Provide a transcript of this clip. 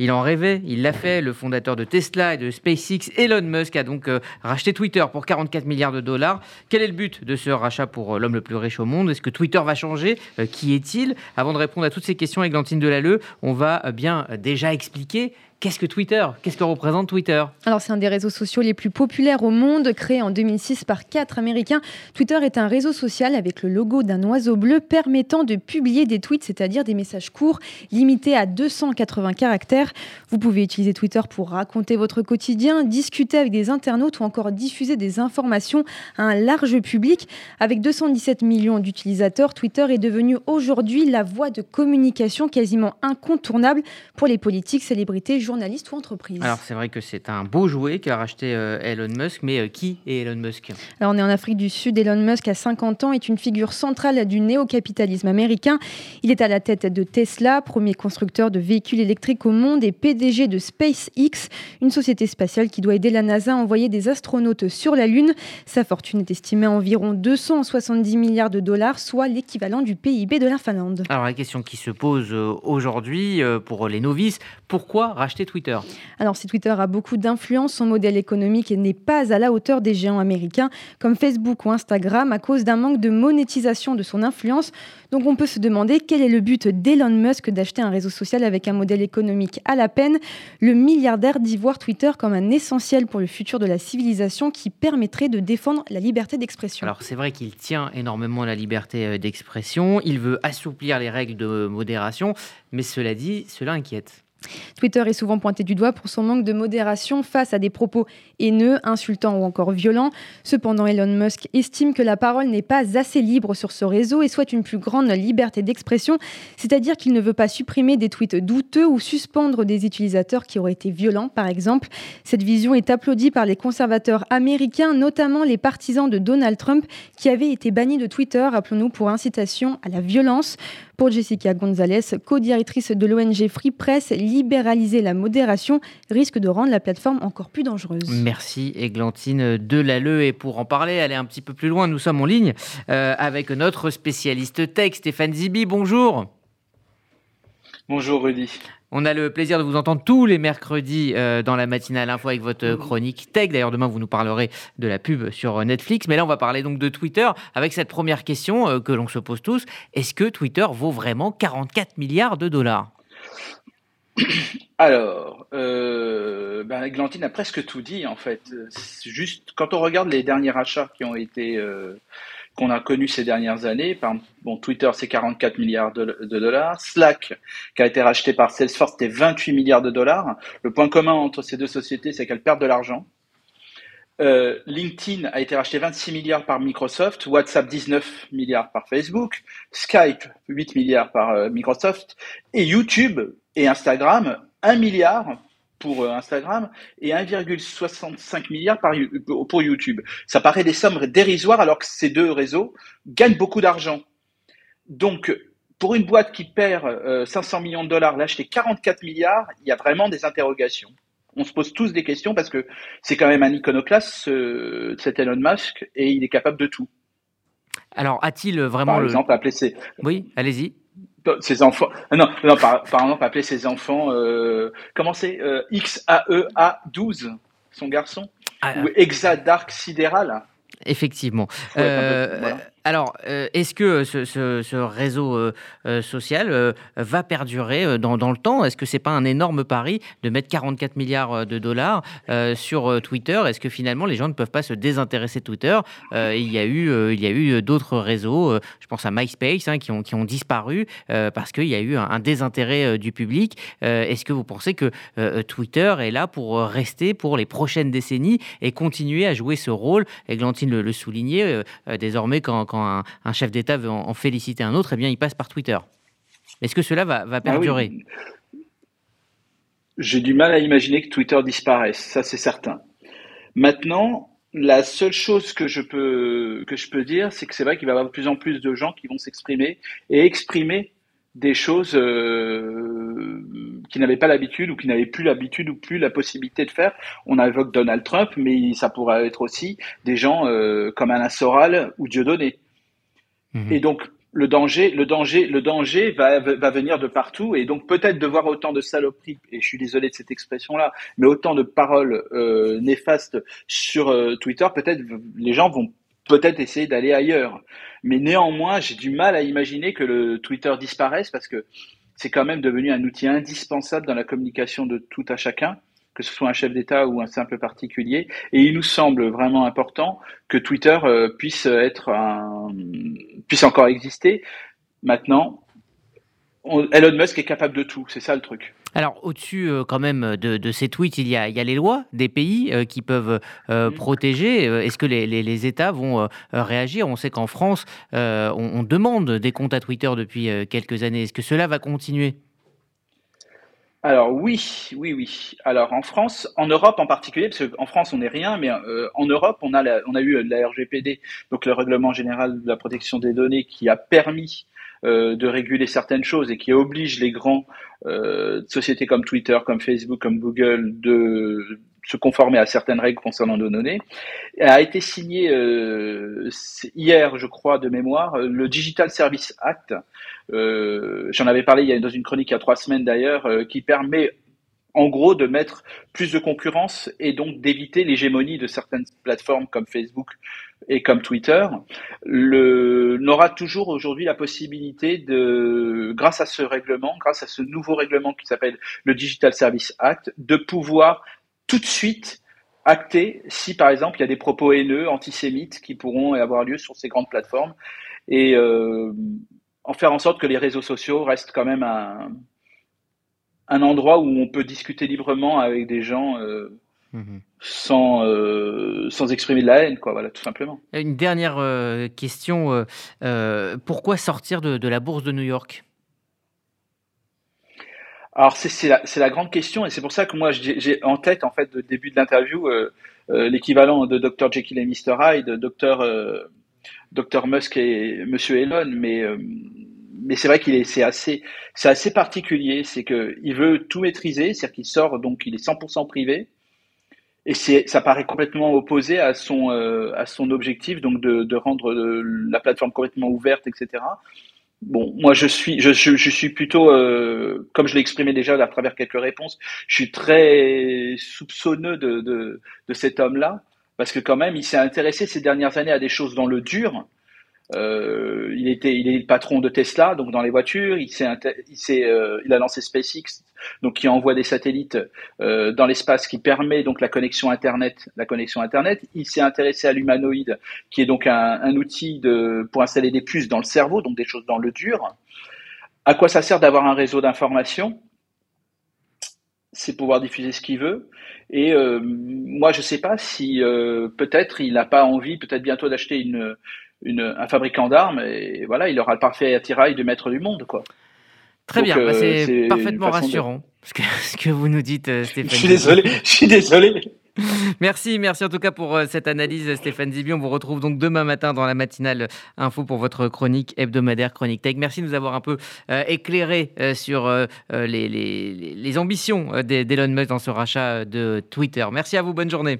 Il en rêvait, il l'a fait. Le fondateur de Tesla et de SpaceX, Elon Musk, a donc euh, racheté Twitter pour 44 milliards de dollars. Quel est le but de ce rachat pour euh, l'homme le plus riche au monde? Est-ce que Twitter va changer? Euh, Qui est-il? Avant de répondre à toutes ces questions, Églantine Delalleux, on va bien déjà expliquer Qu'est-ce que Twitter? Qu'est-ce que représente Twitter? Alors c'est un des réseaux sociaux les plus populaires au monde, créé en 2006 par quatre Américains. Twitter est un réseau social avec le logo d'un oiseau bleu permettant de publier des tweets, c'est-à-dire des messages courts limités à 280 caractères. Vous pouvez utiliser Twitter pour raconter votre quotidien, discuter avec des internautes ou encore diffuser des informations à un large public. Avec 217 millions d'utilisateurs, Twitter est devenu aujourd'hui la voie de communication quasiment incontournable pour les politiques, célébrités, journalistes ou. Alors c'est vrai que c'est un beau jouet qu'a racheté euh, Elon Musk, mais euh, qui est Elon Musk? Alors on est en Afrique du Sud. Elon Musk a 50 ans, est une figure centrale du néo-capitalisme américain. Il est à la tête de Tesla, premier constructeur de véhicules électriques au monde, et PDG de SpaceX, une société spatiale qui doit aider la NASA à envoyer des astronautes sur la Lune. Sa fortune est estimée à environ 270 milliards de dollars, soit l'équivalent du PIB de la Finlande. Alors la question qui se pose euh, aujourd'hui pour les novices, pourquoi racheter Twitter Alors si Twitter a beaucoup d'influence, son modèle économique n'est pas à la hauteur des géants américains comme Facebook ou Instagram à cause d'un manque de monétisation de son influence. Donc on peut se demander quel est le but d'Elon Musk d'acheter un réseau social avec un modèle économique à la peine. Le milliardaire dit voir Twitter comme un essentiel pour le futur de la civilisation qui permettrait de défendre la liberté d'expression. Alors c'est vrai qu'il tient énormément à la liberté euh, d'expression, il veut assouplir les règles de modération, mais cela dit, cela inquiète. Twitter est souvent pointé du doigt pour son manque de modération face à des propos haineux, insultants ou encore violents. Cependant, Elon Musk estime que la parole n'est pas assez libre sur ce réseau et souhaite une plus grande liberté d'expression, c'est-à-dire qu'il ne veut pas supprimer des tweets douteux ou suspendre des utilisateurs qui auraient été violents, par exemple. Cette vision est applaudie par les conservateurs américains, notamment les partisans de Donald Trump, qui avaient été bannis de Twitter, rappelons-nous, pour incitation à la violence. Pour Jessica Gonzalez, co-directrice de l'ONG Free Press, libéraliser la modération risque de rendre la plateforme encore plus dangereuse. Merci Églantine Delalleux. Et pour en parler, aller un petit peu plus loin, nous sommes en ligne euh, avec notre spécialiste tech, Stéphane Zibi. Bonjour. Bonjour Rudy. On a le plaisir de vous entendre tous les mercredis euh, dans la matinale info avec votre chronique tech. D'ailleurs, demain, vous nous parlerez de la pub sur Netflix. Mais là, on va parler donc de Twitter avec cette première question euh, que l'on se pose tous. Est-ce que Twitter vaut vraiment 44 milliards de dollars? Alors, euh, ben, a presque tout dit en fait. Juste quand on regarde les derniers achats qui ont été qu'on a connu ces dernières années. Bon, Twitter, c'est 44 milliards de, dollars. Slack, qui a été racheté par Salesforce, c'était 28 milliards de dollars. Le point commun entre ces deux sociétés, c'est qu'elles perdent de l'argent. Euh, LinkedIn a été racheté 26 milliards par Microsoft, WhatsApp 19 milliards par Facebook, Skype 8 milliards par euh, Microsoft et YouTube et Instagram 1 milliard pour euh, Instagram et 1,65 milliard pour YouTube. Ça paraît des sommes dérisoires alors que ces deux réseaux gagnent beaucoup d'argent. Donc, pour une boîte qui perd 500 euh, millions de dollars, l'acheter 44 milliards, il y a vraiment des interrogations. On se pose tous des questions parce que c'est quand même un iconoclaste, cet Elon Musk, et il est capable de tout. Alors, a-t-il vraiment Par exemple, appeler ses... Oui, allez-y ses enfants. Non, non par, par, exemple, appeler ses enfants. Euh, comment c'est euh, XAEA 12, son garçon ah, Ou Exadark Sidéral Effectivement. Euh, alors, euh, est-ce que ce, réseau euh, euh, social va perdurer dans, le temps? Est-ce que c'est pas un énorme pari de mettre 44 milliards de dollars sur Twitter? Est-ce que finalement les gens ne peuvent pas se désintéresser de Twitter? Il y a eu, il y a eu d'autres réseaux, je pense à MySpace, hein, qui, ont, qui ont disparu parce qu'il y a eu un, désintérêt du public. Est-ce que vous pensez que Twitter est là pour rester pour les prochaines décennies et continuer à jouer ce rôle? Glantine le, le soulignait, désormais quand un, chef d'État veut en, féliciter un autre, eh bien, il passe par Twitter. Est-ce que cela va, ah perdurer? J'ai du mal à imaginer que Twitter disparaisse, ça c'est certain. Maintenant, la seule chose que je peux, que je peux dire, c'est que c'est vrai qu'il va y avoir de plus en plus de gens qui vont s'exprimer et exprimer des choses euh, qui n'avaient pas l'habitude ou qui n'avaient plus l'habitude ou plus la possibilité de faire. On évoque Donald Trump, mais ça pourrait être aussi des gens euh, comme Alain Soral ou Dieudonné. Mhm. Et donc, le danger, le danger, le danger va, va venir de partout et donc peut-être de voir autant de saloperies et je suis désolé de cette expression-là, mais autant de paroles euh, néfastes sur euh, Twitter, peut-être les gens vont peut-être essayer d'aller ailleurs. Mais néanmoins, j'ai du mal à imaginer que le Twitter disparaisse parce que c'est quand même devenu un outil indispensable dans la communication de tout à chacun que ce soit un chef d'État ou un simple particulier. Et il nous semble vraiment important que Twitter euh, puisse être un, puisse encore exister. Maintenant, Elon Musk est capable de tout, c'est ça le truc. Alors, au-dessus euh, quand même de, ces tweets, il y, a, il y, a, les lois des pays euh, qui peuvent mm. protéger. Est-ce que les, les, États vont réagir? On sait qu'en France, on, on, demande des comptes à Twitter depuis quelques années. Est-ce que cela va continuer? Alors oui, oui, oui. Alors en France, en Europe en particulier, parce qu'en France on n'est rien, mais euh, en Europe on a, on a eu la RGPD, donc le règlement général de la protection des données, qui a permis euh, de réguler certaines choses et qui oblige les grands euh, sociétés comme Twitter, comme Facebook, comme Google de se conformer à certaines règles concernant nos données, a été signé euh, hier, je crois, de mémoire, le Digital Service Act. Euh, J'en avais parlé il y a, dans une chronique il y a trois semaines d'ailleurs, euh, qui permet en gros de mettre plus de concurrence et donc d'éviter l'hégémonie de certaines plateformes comme Facebook et comme Twitter. Le, aura toujours aujourd'hui la possibilité de, grâce à ce règlement, grâce à ce nouveau règlement qui s'appelle le Digital Service Act, de pouvoir tout de suite acter si par exemple il y a des propos haineux, antisémites qui pourront avoir lieu sur ces grandes plateformes et euh, en faire en sorte que les réseaux sociaux restent quand même un, un endroit où on peut discuter librement avec des gens euh, mhm. sans, euh, sans exprimer de la haine, quoi, voilà, tout simplement. Une dernière question, pourquoi sortir de la bourse de New York? Alors c'est la, la, grande question et c'est pour ça que moi j'ai en tête en fait de début de l'interview euh, euh, l'équivalent de Dr Jekyll et Mr Hyde, Dr euh, Dr Musk et Monsieur Elon, mais euh, mais c'est vrai qu'il est c'est assez c'est assez particulier, c'est que il veut tout maîtriser, c'est-à-dire qu'il sort donc il est 100% privé. Et c'est ça paraît complètement opposé à son à son objectif donc de, de rendre la plateforme complètement ouverte, etc. Bon, moi je suis, je, je, suis plutôt, euh, comme je l'ai exprimé déjà à travers quelques réponses, je suis très soupçonneux de, de, de cet homme-là, parce que quand même, il s'est intéressé ces dernières années à des choses dans le dur, euh, il était, il est le patron de Tesla, donc dans les voitures. Il s'est, euh, il a lancé SpaceX, donc qui envoie des satellites euh, dans l'espace, qui permet donc la connexion Internet, la connexion Internet. Il s'est intéressé à l'humanoïde, qui est donc un, outil de pour installer des puces dans le cerveau, donc des choses dans le dur. À quoi ça sert d'avoir un réseau d'information C'est pouvoir diffuser ce qu'il veut. Et moi, je sais pas si peut-être il n'a pas envie, peut-être bientôt d'acheter une un fabricant d'armes et voilà, il aura le parfait attirail du maître du monde, quoi. Très bien, bah, euh, c'est parfaitement rassurant ce, que, ce, que, vous nous dites, euh, Stéphane. Je suis désolé, je suis désolé. Merci, merci en tout cas pour euh, cette analyse, Stéphane Zibi. On vous retrouve donc demain matin dans la matinale info pour votre chronique hebdomadaire Chronique Tech. Merci de nous avoir un peu éclairé sur les, les, les ambitions d'Elon Musk dans ce rachat de Twitter. Merci à vous, bonne journée.